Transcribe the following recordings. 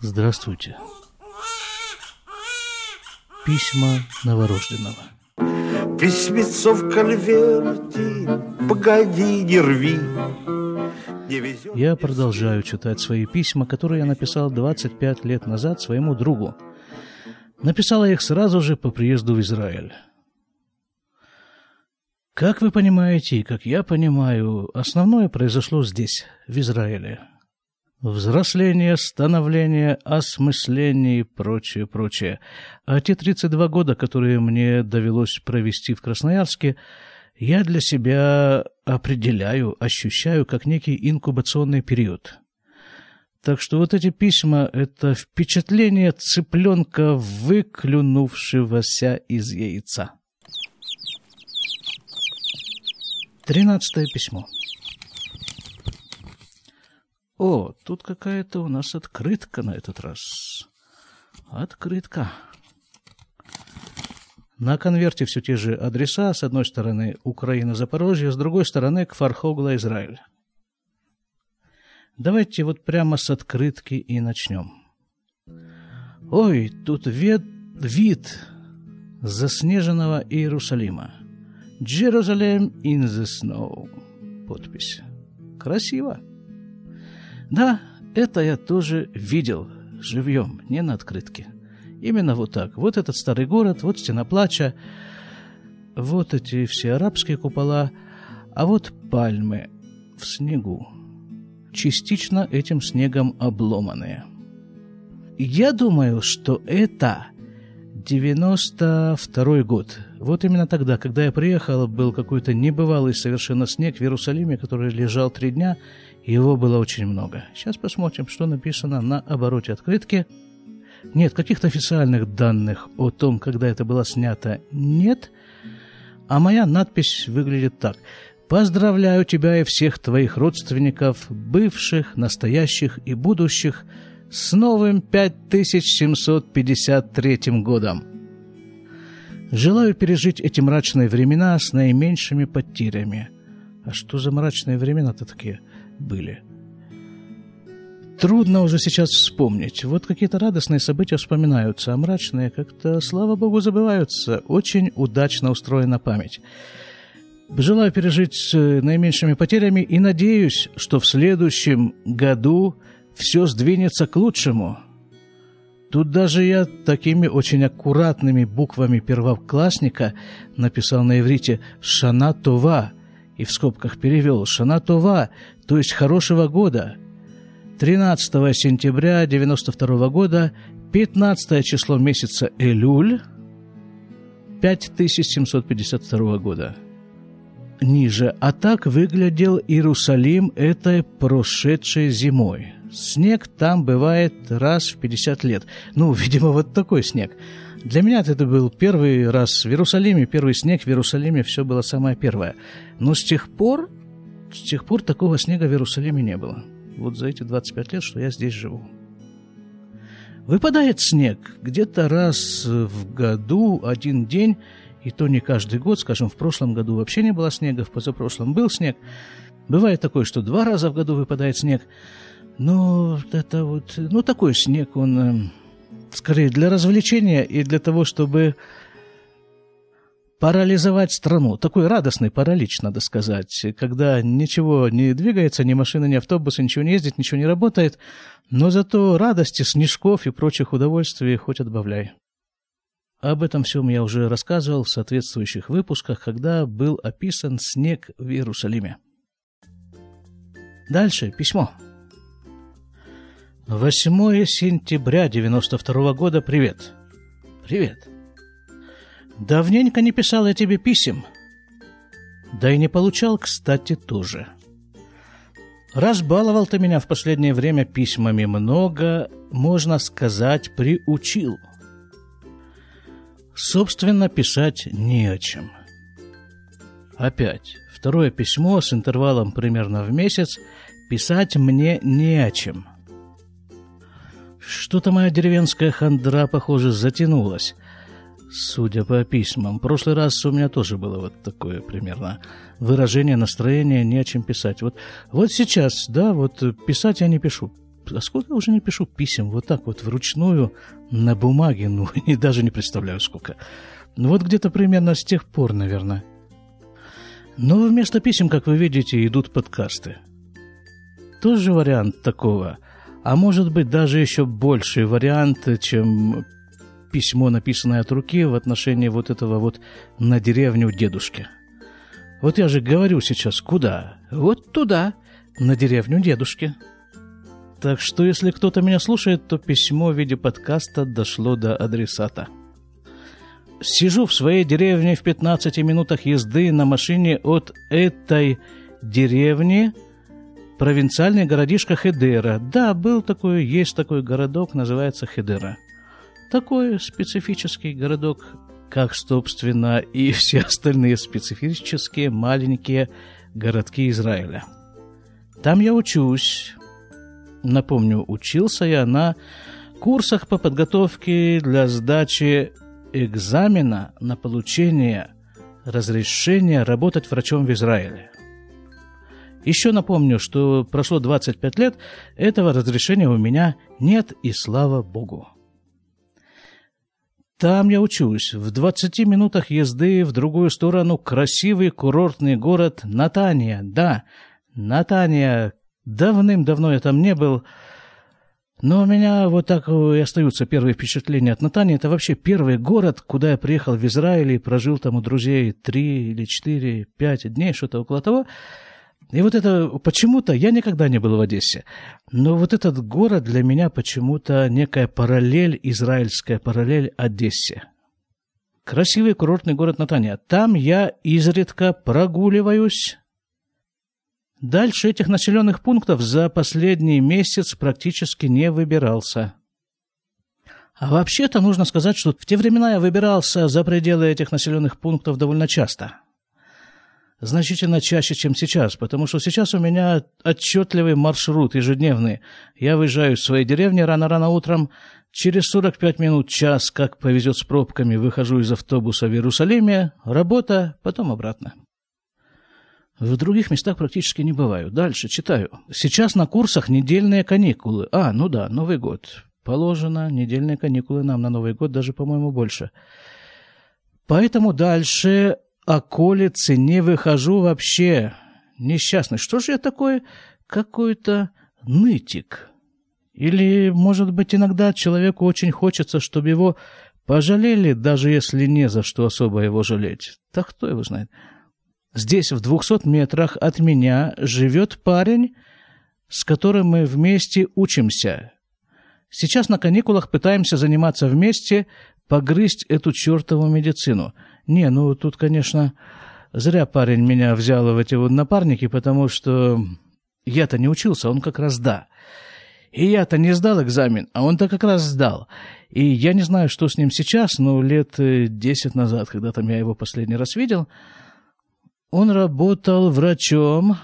Здравствуйте. Письма новорожденного. Письмецо в конверте, погоди, не рви. Я продолжаю читать свои письма, которые я написал 25 лет назад своему другу. Написала их сразу же по приезду в Израиль. Как вы понимаете, и как я понимаю, основное произошло здесь, в Израиле. Взросление, становление, осмысление и прочее, прочее. А те 32 года, которые мне довелось провести в Красноярске, я для себя определяю, ощущаю как некий инкубационный период. Так что вот эти письма — это впечатление цыпленка, выклюнувшегося из яйца. Тринадцатое письмо. О, тут какая-то у нас открытка на этот раз. Открытка. На конверте все те же адреса. С одной стороны Украина, Запорожье, с другой стороны Кфархогла, Израиль. Давайте вот прямо с открытки и начнем. Ой, тут вид, вид заснеженного Иерусалима. Jerusalem in the snow. Подпись. Красиво. Да, это я тоже видел живьем, не на открытке. Именно вот так. Вот этот старый город, вот стена плача, вот эти все арабские купола, а вот пальмы в снегу, частично этим снегом обломанные. Я думаю, что это 92 год. Вот именно тогда, когда я приехал, был какой-то небывалый совершенно снег в Иерусалиме, который лежал три дня, его было очень много. Сейчас посмотрим, что написано на обороте открытки. Нет, каких-то официальных данных о том, когда это было снято, нет. А моя надпись выглядит так. «Поздравляю тебя и всех твоих родственников, бывших, настоящих и будущих, с новым 5753 годом. Желаю пережить эти мрачные времена с наименьшими потерями. А что за мрачные времена-то такие были? Трудно уже сейчас вспомнить. Вот какие-то радостные события вспоминаются, а мрачные как-то, слава богу, забываются. Очень удачно устроена память. Желаю пережить с наименьшими потерями и надеюсь, что в следующем году все сдвинется к лучшему. Тут даже я такими очень аккуратными буквами первоклассника написал на иврите «Шана Това» и в скобках перевел «Шана Това», то есть «хорошего года». 13 сентября 92 года, 15 число месяца Элюль, 5752 года. Ниже. А так выглядел Иерусалим этой прошедшей зимой – Снег там бывает раз в 50 лет. Ну, видимо, вот такой снег. Для меня это был первый раз в Иерусалиме, первый снег в Иерусалиме, все было самое первое. Но с тех пор, с тех пор такого снега в Иерусалиме не было. Вот за эти 25 лет, что я здесь живу. Выпадает снег где-то раз в году, один день, и то не каждый год, скажем, в прошлом году вообще не было снега, в позапрошлом был снег. Бывает такое, что два раза в году выпадает снег. Ну, это вот, ну, такой снег, он э, скорее для развлечения и для того, чтобы парализовать страну. Такой радостный паралич, надо сказать, когда ничего не двигается, ни машина, ни автобус, ничего не ездит, ничего не работает, но зато радости, снежков и прочих удовольствий хоть отбавляй. Об этом всем я уже рассказывал в соответствующих выпусках, когда был описан снег в Иерусалиме. Дальше письмо. 8 сентября 92 года. Привет. Привет. Давненько не писал я тебе писем. Да и не получал, кстати, тоже. Разбаловал ты меня в последнее время письмами много, можно сказать, приучил. Собственно, писать не о чем. Опять, второе письмо с интервалом примерно в месяц, писать мне не о чем – что-то моя деревенская хандра, похоже, затянулась. Судя по письмам. В прошлый раз у меня тоже было вот такое примерно выражение настроения, не о чем писать. Вот, вот сейчас, да, вот писать я не пишу. а сколько я уже не пишу писем вот так вот вручную на бумаге, ну, и даже не представляю сколько. Ну, вот где-то примерно с тех пор, наверное. Но вместо писем, как вы видите, идут подкасты. Тоже вариант такого. А может быть, даже еще больший вариант, чем письмо, написанное от руки в отношении вот этого вот на деревню дедушки. Вот я же говорю сейчас, куда? Вот туда, на деревню дедушки. Так что, если кто-то меня слушает, то письмо в виде подкаста дошло до адресата. Сижу в своей деревне в 15 минутах езды на машине от этой деревни провинциальный городишко Хедера. Да, был такой, есть такой городок, называется Хедера. Такой специфический городок, как, собственно, и все остальные специфические маленькие городки Израиля. Там я учусь. Напомню, учился я на курсах по подготовке для сдачи экзамена на получение разрешения работать врачом в Израиле. Еще напомню, что прошло 25 лет, этого разрешения у меня нет, и слава Богу. Там я учусь. В 20 минутах езды в другую сторону красивый курортный город Натания. Да, Натания. Давным-давно я там не был. Но у меня вот так и остаются первые впечатления от Натании. Это вообще первый город, куда я приехал в Израиль и прожил там у друзей три или четыре, пять дней, что-то около того. И вот это почему-то я никогда не был в Одессе, но вот этот город для меня почему-то некая параллель, израильская параллель Одессе. Красивый курортный город Натания. Там я изредка прогуливаюсь. Дальше этих населенных пунктов за последний месяц практически не выбирался. А вообще-то нужно сказать, что в те времена я выбирался за пределы этих населенных пунктов довольно часто – значительно чаще, чем сейчас, потому что сейчас у меня отчетливый маршрут ежедневный. Я выезжаю из своей деревни рано-рано утром, через 45 минут, час, как повезет с пробками, выхожу из автобуса в Иерусалиме, работа, потом обратно. В других местах практически не бываю. Дальше читаю. Сейчас на курсах недельные каникулы. А, ну да, Новый год. Положено недельные каникулы нам на Новый год, даже, по-моему, больше. Поэтому дальше околицы не выхожу вообще. Несчастный. Что же я такой? Какой-то нытик. Или, может быть, иногда человеку очень хочется, чтобы его пожалели, даже если не за что особо его жалеть. Так кто его знает? Здесь, в двухсот метрах от меня, живет парень, с которым мы вместе учимся. Сейчас на каникулах пытаемся заниматься вместе, погрызть эту чертову медицину – не, ну тут, конечно, зря парень меня взял в эти вот напарники, потому что я-то не учился, он как раз да. И я-то не сдал экзамен, а он-то как раз сдал. И я не знаю, что с ним сейчас, но лет десять назад, когда там я его последний раз видел, он работал врачом.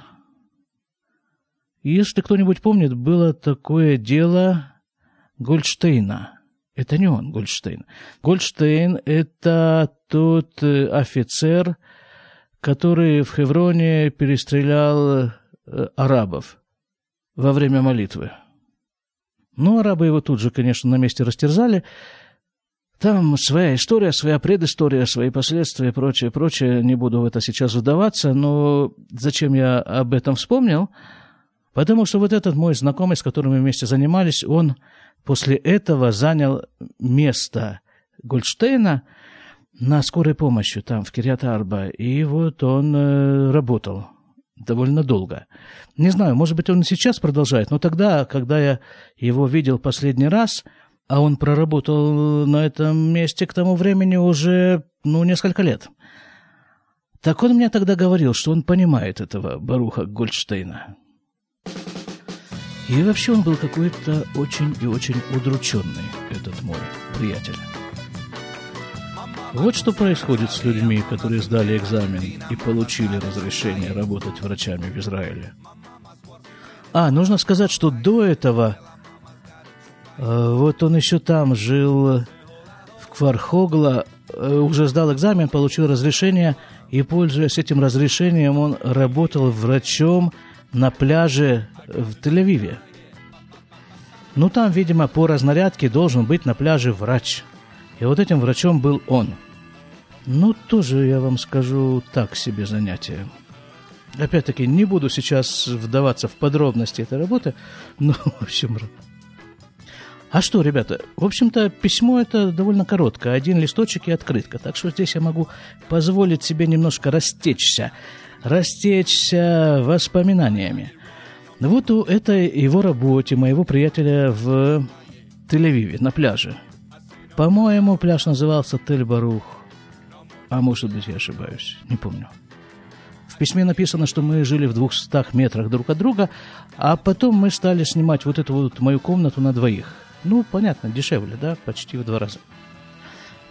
Если кто-нибудь помнит, было такое дело Гольдштейна – это не он, Гольдштейн. Гольдштейн – это тот э, офицер, который в Хевроне перестрелял э, арабов во время молитвы. Ну, арабы его тут же, конечно, на месте растерзали. Там своя история, своя предыстория, свои последствия, прочее, прочее. Не буду в это сейчас вдаваться, но зачем я об этом вспомнил? Потому что вот этот мой знакомый, с которым мы вместе занимались, он после этого занял место Гольдштейна на скорой помощи там, в Кириат-Арба. И вот он э, работал довольно долго. Не знаю, может быть, он и сейчас продолжает, но тогда, когда я его видел последний раз, а он проработал на этом месте к тому времени уже, ну, несколько лет. Так он мне тогда говорил, что он понимает этого Баруха Гольдштейна. И вообще он был какой-то очень и очень удрученный, этот мой приятель. Вот что происходит с людьми, которые сдали экзамен и получили разрешение работать врачами в Израиле. А, нужно сказать, что до этого э, вот он еще там жил в Квархогла, э, уже сдал экзамен, получил разрешение, и, пользуясь этим разрешением, он работал врачом на пляже в Тель-Авиве. Ну, там, видимо, по разнарядке должен быть на пляже врач. И вот этим врачом был он. Ну, тоже, я вам скажу, так себе занятие. Опять-таки, не буду сейчас вдаваться в подробности этой работы, но, в общем... А что, ребята, в общем-то, письмо это довольно короткое, один листочек и открытка, так что здесь я могу позволить себе немножко растечься, растечься воспоминаниями. Вот у этой его работе, моего приятеля в Тель-Авиве, на пляже. По-моему, пляж назывался Тель-Барух, а может быть, я ошибаюсь, не помню. В письме написано, что мы жили в двухстах метрах друг от друга, а потом мы стали снимать вот эту вот мою комнату на двоих. Ну, понятно, дешевле, да, почти в два раза.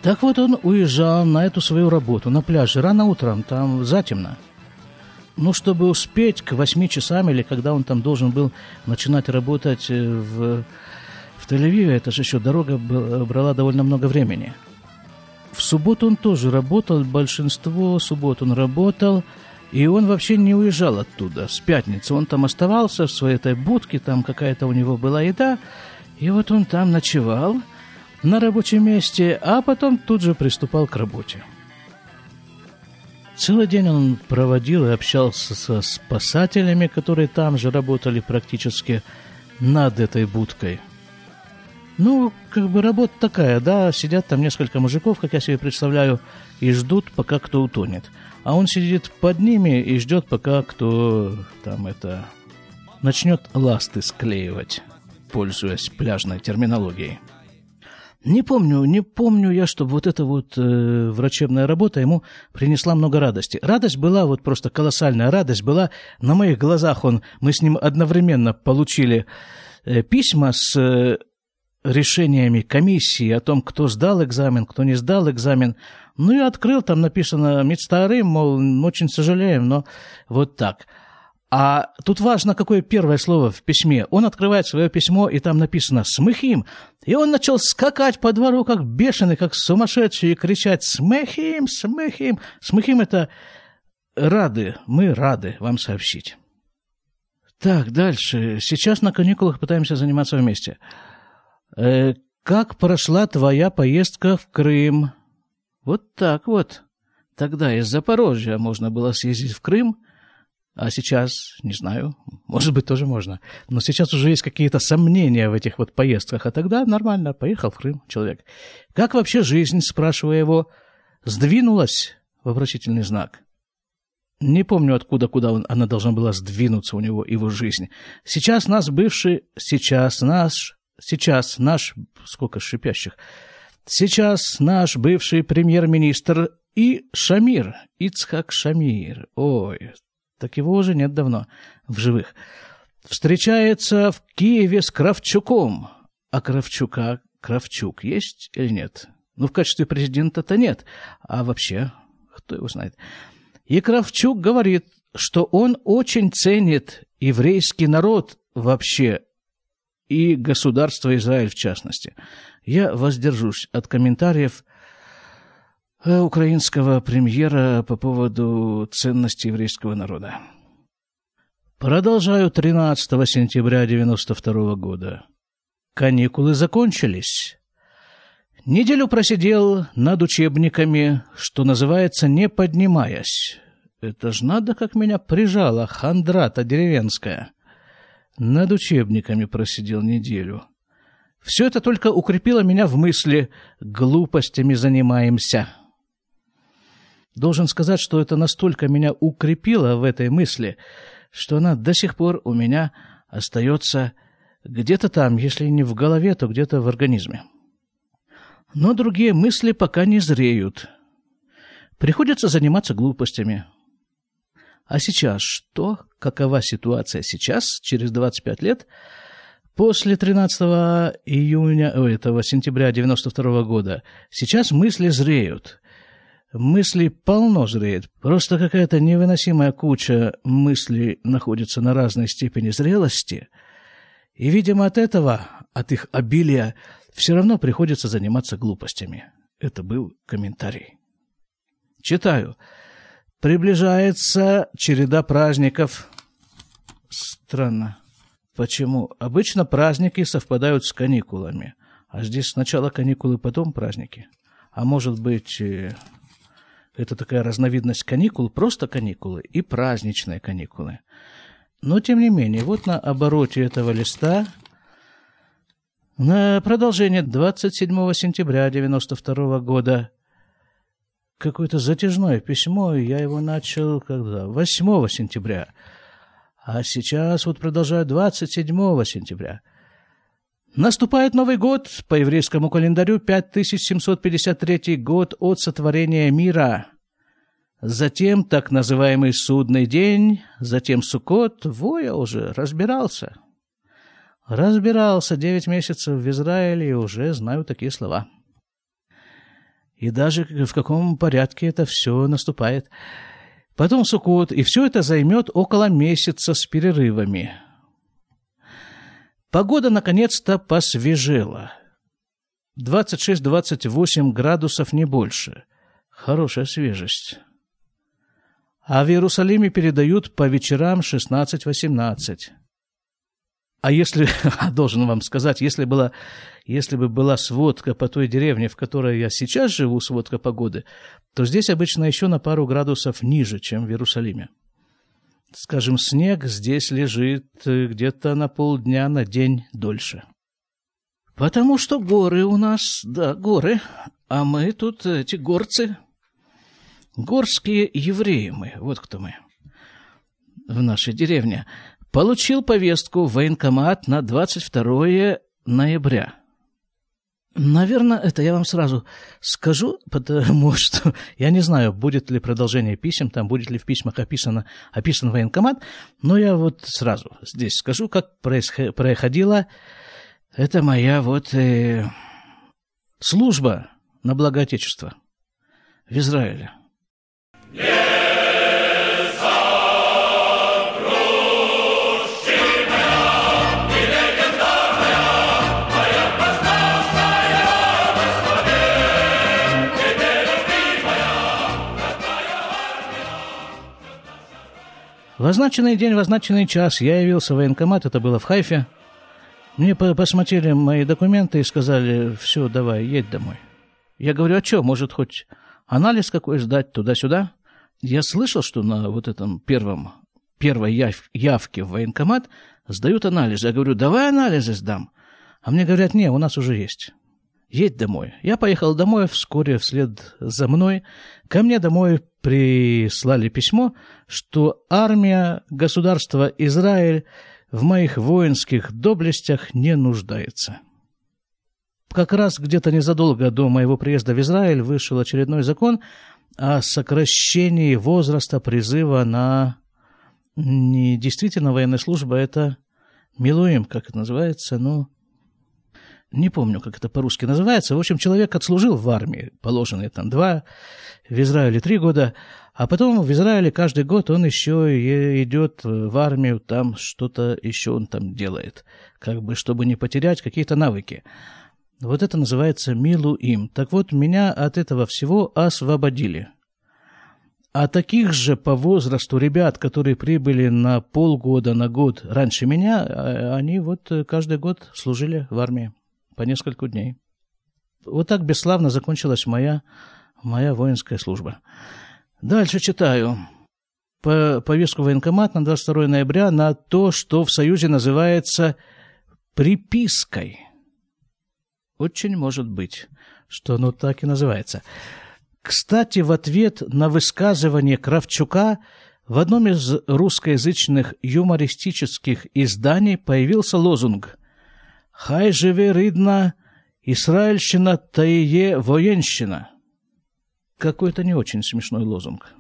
Так вот он уезжал на эту свою работу на пляже рано утром, там затемно. Ну, чтобы успеть к восьми часам или когда он там должен был начинать работать э, в, в Тель-Авиве, это же еще дорога брала довольно много времени. В субботу он тоже работал, большинство суббот он работал – и он вообще не уезжал оттуда с пятницы. Он там оставался в своей этой будке, там какая-то у него была еда. И вот он там ночевал на рабочем месте, а потом тут же приступал к работе. Целый день он проводил и общался со спасателями, которые там же работали практически над этой будкой. Ну, как бы работа такая, да, сидят там несколько мужиков, как я себе представляю, и ждут, пока кто утонет – а он сидит под ними и ждет, пока кто там это начнет ласты склеивать, пользуясь пляжной терминологией. Не помню, не помню я, чтобы вот эта вот э, врачебная работа ему принесла много радости. Радость была вот просто колоссальная радость была на моих глазах. Он, мы с ним одновременно получили э, письма с э, решениями комиссии о том, кто сдал экзамен, кто не сдал экзамен. Ну и открыл, там написано «Мецтарым», мол, очень сожалеем, но вот так. А тут важно, какое первое слово в письме. Он открывает свое письмо, и там написано «Смыхим». И он начал скакать по двору, как бешеный, как сумасшедший, и кричать «Смыхим! Смыхим!». «Смыхим» — это «рады», мы рады вам сообщить. Так, дальше. Сейчас на каникулах пытаемся заниматься вместе. Э, как прошла твоя поездка в Крым? Вот так вот. Тогда из Запорожья можно было съездить в Крым, а сейчас, не знаю, может быть, тоже можно. Но сейчас уже есть какие-то сомнения в этих вот поездках, а тогда нормально, поехал в Крым человек. Как вообще жизнь, спрашиваю его, сдвинулась? Вопросительный знак. Не помню, откуда, куда он, она должна была сдвинуться у него, его жизнь. Сейчас нас бывший, сейчас наш сейчас наш... Сколько шипящих. Сейчас наш бывший премьер-министр и Шамир, Ицхак Шамир. Ой, так его уже нет давно в живых. Встречается в Киеве с Кравчуком. А Кравчука, Кравчук есть или нет? Ну, в качестве президента-то нет. А вообще, кто его знает? И Кравчук говорит, что он очень ценит еврейский народ вообще и государство Израиль в частности. Я воздержусь от комментариев украинского премьера по поводу ценности еврейского народа. Продолжаю 13 сентября 1992 года. Каникулы закончились. Неделю просидел над учебниками, что называется, не поднимаясь. Это ж надо, как меня прижала хандра-то деревенская. Над учебниками просидел неделю. Все это только укрепило меня в мысли «глупостями занимаемся». Должен сказать, что это настолько меня укрепило в этой мысли, что она до сих пор у меня остается где-то там, если не в голове, то где-то в организме. Но другие мысли пока не зреют. Приходится заниматься глупостями. А сейчас что? Какова ситуация сейчас, через 25 лет? После 13 июня, этого сентября 92 года сейчас мысли зреют. Мысли полно зреет. Просто какая-то невыносимая куча мыслей находится на разной степени зрелости. И, видимо, от этого, от их обилия, все равно приходится заниматься глупостями. Это был комментарий. Читаю. Приближается череда праздников. Странно. Почему? Обычно праздники совпадают с каникулами. А здесь сначала каникулы, потом праздники. А может быть, э, это такая разновидность каникул, просто каникулы и праздничные каникулы. Но, тем не менее, вот на обороте этого листа на продолжение 27 сентября 1992 года какое-то затяжное письмо, я его начал когда? 8 сентября. А сейчас вот продолжаю 27 сентября. Наступает Новый год, по еврейскому календарю 5753 год от сотворения мира. Затем так называемый судный день, затем Суккот, во я уже разбирался. Разбирался девять месяцев в Израиле и уже знаю такие слова. И даже в каком порядке это все наступает. Потом Суккот, и все это займет около месяца с перерывами. Погода наконец-то посвежела. 26-28 градусов, не больше. Хорошая свежесть. А в Иерусалиме передают по вечерам 16-18. А если, должен вам сказать, если, была, если бы была сводка по той деревне, в которой я сейчас живу, сводка погоды, то здесь обычно еще на пару градусов ниже, чем в Иерусалиме скажем, снег здесь лежит э, где-то на полдня, на день дольше. Потому что горы у нас, да, горы, а мы тут эти горцы, горские евреи мы, вот кто мы в нашей деревне. Получил повестку в военкомат на 22 ноября – Наверное, это я вам сразу скажу, потому что я не знаю, будет ли продолжение писем, там будет ли в письмах описано, описан военкомат, но я вот сразу здесь скажу, как происходила это моя вот э, служба на благо Отечества в Израиле. В означенный день, в означенный час я явился в военкомат, это было в Хайфе. Мне посмотрели мои документы и сказали, все, давай, едь домой. Я говорю, а что, может, хоть анализ какой сдать туда-сюда? Я слышал, что на вот этом первом, первой яв, явке в военкомат сдают анализы. Я говорю, давай анализы сдам. А мне говорят, не, у нас уже есть едь домой. Я поехал домой, вскоре вслед за мной. Ко мне домой прислали письмо, что армия государства Израиль в моих воинских доблестях не нуждается. Как раз где-то незадолго до моего приезда в Израиль вышел очередной закон о сокращении возраста призыва на не действительно военная служба, это Милуим, как это называется, ну, не помню, как это по-русски называется. В общем, человек отслужил в армии, положенные там два, в Израиле три года, а потом в Израиле каждый год он еще идет в армию, там что-то еще он там делает, как бы, чтобы не потерять какие-то навыки. Вот это называется милу им. Так вот, меня от этого всего освободили. А таких же по возрасту ребят, которые прибыли на полгода, на год раньше меня, а, они вот каждый год служили в армии по несколько дней. Вот так бесславно закончилась моя, моя воинская служба. Дальше читаю. По повестку военкомат на 22 ноября на то, что в Союзе называется припиской. Очень может быть, что оно так и называется. Кстати, в ответ на высказывание Кравчука в одном из русскоязычных юмористических изданий появился лозунг Хай живе рідна Исраильщина та ее военщина. Какой-то не очень смешной лозунг.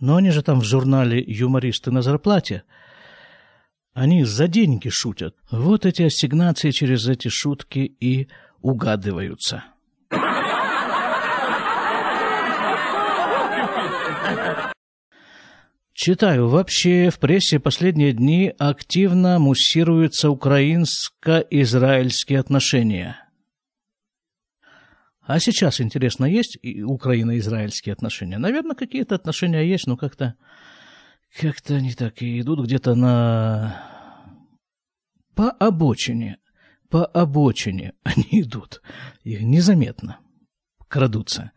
Но они же там в журнале «Юмористы на зарплате». Они за деньги шутят. Вот эти ассигнации через эти шутки и угадываются. Читаю. Вообще в прессе последние дни активно муссируются украинско-израильские отношения. А сейчас, интересно, есть украино-израильские отношения? Наверное, какие-то отношения есть, но как-то как-то они так и идут где-то на По обочине, по обочине они идут. Их незаметно крадутся.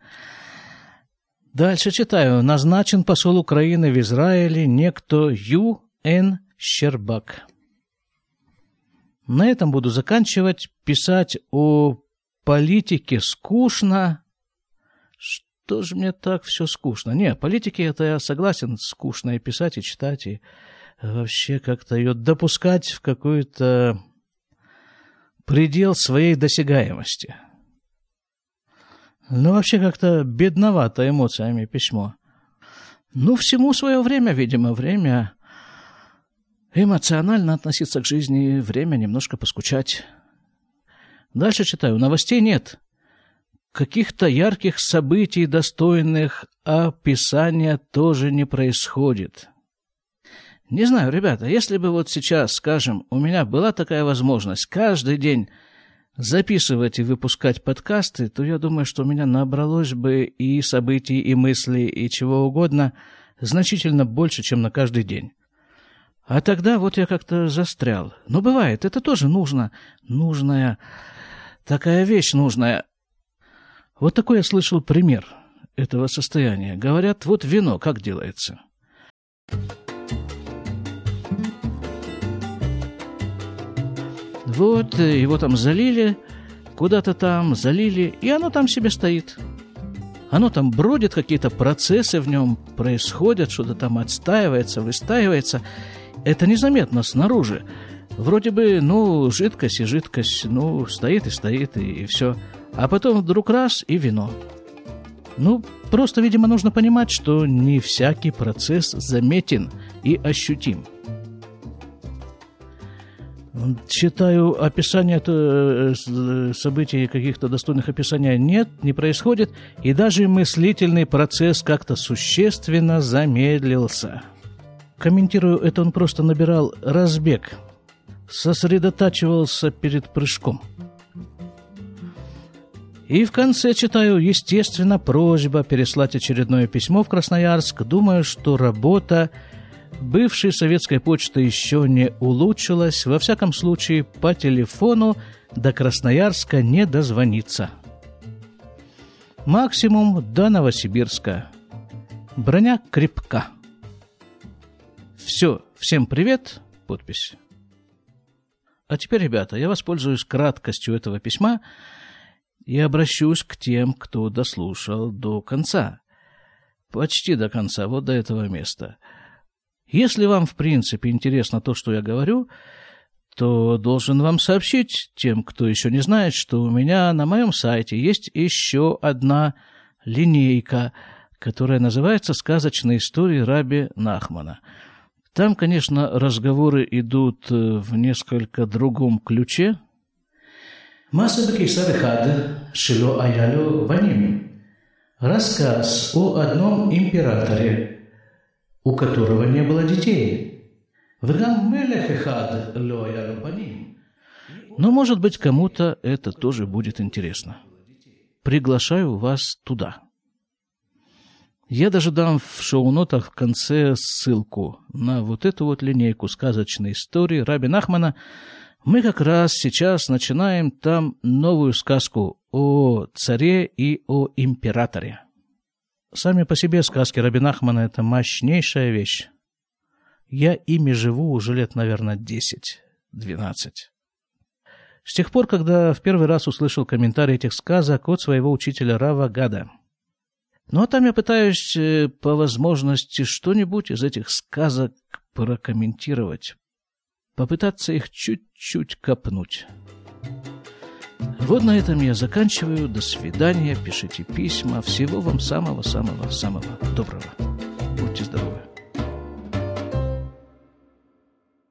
Дальше читаю. Назначен посол Украины в Израиле некто Ю. Н. Щербак. На этом буду заканчивать. Писать о политике скучно. Что же мне так все скучно? Не, политики это я согласен, скучно и писать, и читать, и вообще как-то ее допускать в какой-то предел своей досягаемости. Ну, вообще как-то бедновато эмоциями письмо. Ну, всему свое время, видимо, время эмоционально относиться к жизни, время немножко поскучать. Дальше читаю. Новостей нет. Каких-то ярких событий, достойных описания, тоже не происходит. Не знаю, ребята, если бы вот сейчас, скажем, у меня была такая возможность каждый день записывать и выпускать подкасты, то я думаю, что у меня набралось бы и событий, и мыслей, и чего угодно значительно больше, чем на каждый день. А тогда вот я как-то застрял. Но бывает, это тоже нужно. Нужная, такая вещь нужная. Вот такой я слышал пример этого состояния. Говорят, вот вино как делается. Вот, э, его там залили, куда-то там залили, и оно там себе стоит. Оно там бродит, какие-то процессы в нем происходят, что-то там отстаивается, выстаивается. Это незаметно снаружи. Вроде бы, ну, жидкость и жидкость, ну, стоит и стоит, и, и все. А потом вдруг раз и вино. Ну, просто, видимо, нужно понимать, что не всякий процесс заметен и ощутим. Читаю описание э, э, событий, каких-то достойных описаний нет, не происходит, и даже мыслительный процесс как-то существенно замедлился. Комментирую это, он просто набирал разбег, сосредотачивался перед прыжком. И в конце читаю, естественно, просьба переслать очередное письмо в Красноярск. Думаю, что работа бывшей советской почты еще не улучшилась, во всяком случае по телефону до Красноярска не дозвониться. Максимум до Новосибирска. Броня крепка. Все, всем привет, подпись. А теперь, ребята, я воспользуюсь краткостью этого письма и обращусь к тем, кто дослушал до конца. Почти до конца, вот до этого места – если вам, в принципе, интересно то, что я говорю, то должен вам сообщить тем, кто еще не знает, что у меня на моем сайте есть еще одна линейка, которая называется «Сказочные истории Раби Нахмана». Там, конечно, разговоры идут э, в несколько другом ключе. Шило Аялю Ваним. Рассказ о одном императоре – у которого не было детей. Но, может быть, кому-то это тоже будет интересно. Приглашаю вас туда. Я даже дам в шоу-нотах в конце ссылку на вот эту вот линейку сказочной истории Раби Нахмана. Мы как раз сейчас начинаем там новую сказку о царе и о императоре. Сами по себе сказки Рабинахмана – это мощнейшая вещь. Я ими живу уже лет, наверное, 10-12. С тех пор, когда в первый раз услышал комментарий этих сказок от своего учителя Рава Гада. Ну, а там я пытаюсь э, по возможности что-нибудь из этих сказок прокомментировать. Попытаться их чуть-чуть копнуть. Вот на этом я заканчиваю. До свидания. Пишите письма. Всего вам самого-самого-самого доброго. Будьте здоровы.